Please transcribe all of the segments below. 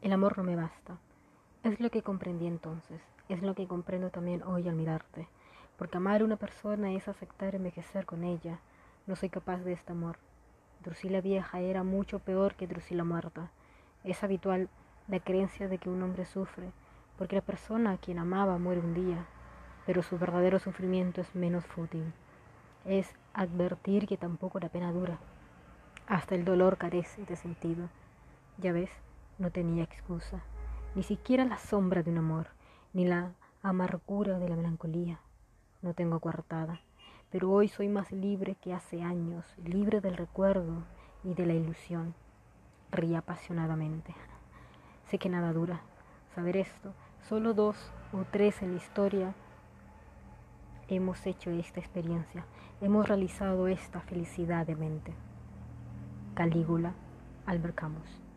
El amor no me basta. Es lo que comprendí entonces, es lo que comprendo también hoy al mirarte, porque amar a una persona es aceptar envejecer con ella. No soy capaz de este amor. Drusila vieja era mucho peor que Drusila muerta. Es habitual la creencia de que un hombre sufre, porque la persona a quien amaba muere un día, pero su verdadero sufrimiento es menos fútil. Es advertir que tampoco la pena dura. Hasta el dolor carece de sentido. Ya ves, no tenía excusa, ni siquiera la sombra de un amor, ni la amargura de la melancolía. No tengo coartada, pero hoy soy más libre que hace años, libre del recuerdo y de la ilusión. Rí apasionadamente. Sé que nada dura. Saber esto, solo dos o tres en la historia hemos hecho esta experiencia, hemos realizado esta felicidad de mente. Calígula, Albert Camus.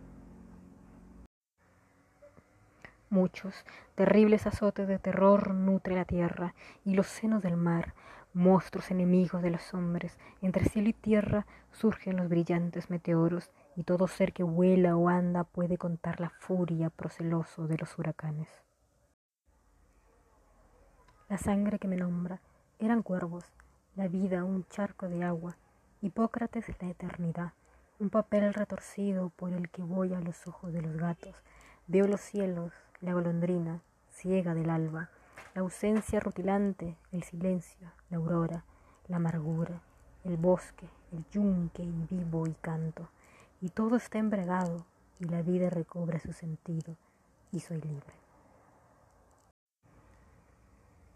Muchos terribles azotes de terror nutre la tierra y los senos del mar, monstruos enemigos de los hombres. Entre cielo y tierra surgen los brillantes meteoros y todo ser que vuela o anda puede contar la furia proceloso de los huracanes. La sangre que me nombra eran cuervos, la vida un charco de agua, Hipócrates la eternidad, un papel retorcido por el que voy a los ojos de los gatos. Veo los cielos, la golondrina, ciega del alba, la ausencia rutilante, el silencio, la aurora, la amargura, el bosque, el yunque y vivo y canto, y todo está embregado y la vida recobra su sentido y soy libre.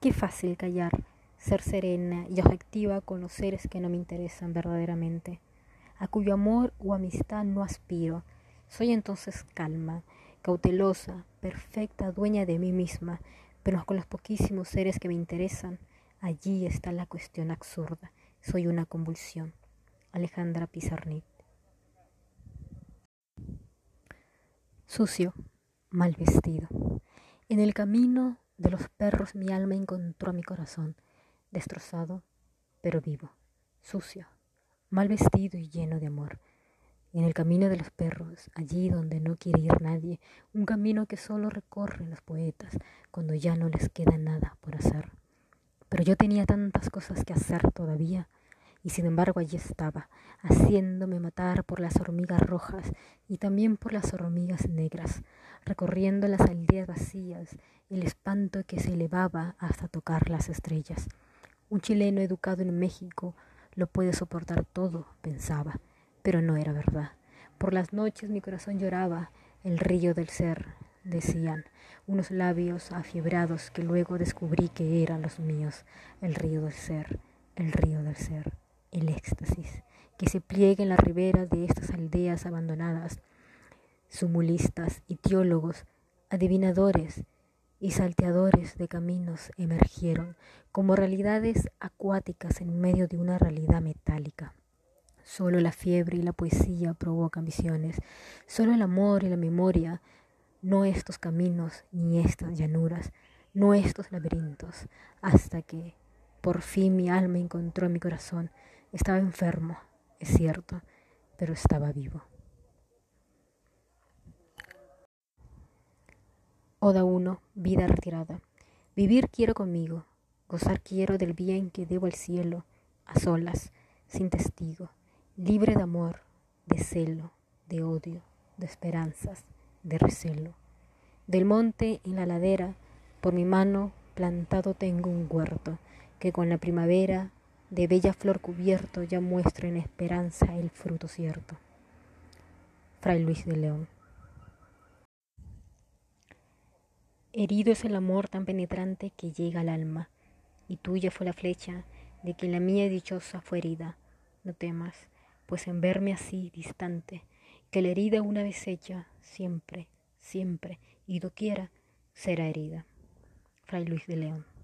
Qué fácil callar, ser serena y objetiva con los seres que no me interesan verdaderamente, a cuyo amor o amistad no aspiro. Soy entonces calma, cautelosa, perfecta, dueña de mí misma, pero con los poquísimos seres que me interesan, allí está la cuestión absurda. Soy una convulsión. Alejandra Pizarnik. Sucio, mal vestido. En el camino de los perros mi alma encontró a mi corazón, destrozado, pero vivo, sucio, mal vestido y lleno de amor en el camino de los perros, allí donde no quiere ir nadie, un camino que solo recorren los poetas cuando ya no les queda nada por hacer. Pero yo tenía tantas cosas que hacer todavía, y sin embargo allí estaba, haciéndome matar por las hormigas rojas y también por las hormigas negras, recorriendo las aldeas vacías, el espanto que se elevaba hasta tocar las estrellas. Un chileno educado en México lo puede soportar todo, pensaba pero no era verdad. Por las noches mi corazón lloraba, el río del ser, decían, unos labios afiebrados que luego descubrí que eran los míos, el río del ser, el río del ser, el éxtasis, que se pliega en la ribera de estas aldeas abandonadas, sumulistas y teólogos, adivinadores y salteadores de caminos emergieron como realidades acuáticas en medio de una realidad metálica. Solo la fiebre y la poesía provocan visiones. Solo el amor y la memoria, no estos caminos ni estas llanuras, no estos laberintos, hasta que por fin mi alma encontró mi corazón. Estaba enfermo, es cierto, pero estaba vivo. Oda 1, vida retirada. Vivir quiero conmigo, gozar quiero del bien que debo al cielo, a solas, sin testigo libre de amor, de celo, de odio, de esperanzas, de recelo. Del monte en la ladera, por mi mano plantado tengo un huerto, que con la primavera, de bella flor cubierto, ya muestra en esperanza el fruto cierto. Fray Luis de León. Herido es el amor tan penetrante que llega al alma, y tuya fue la flecha de que la mía dichosa fue herida. No temas, pues en verme así distante, que la herida una vez hecha, siempre, siempre y doquiera será herida. Fray Luis de León.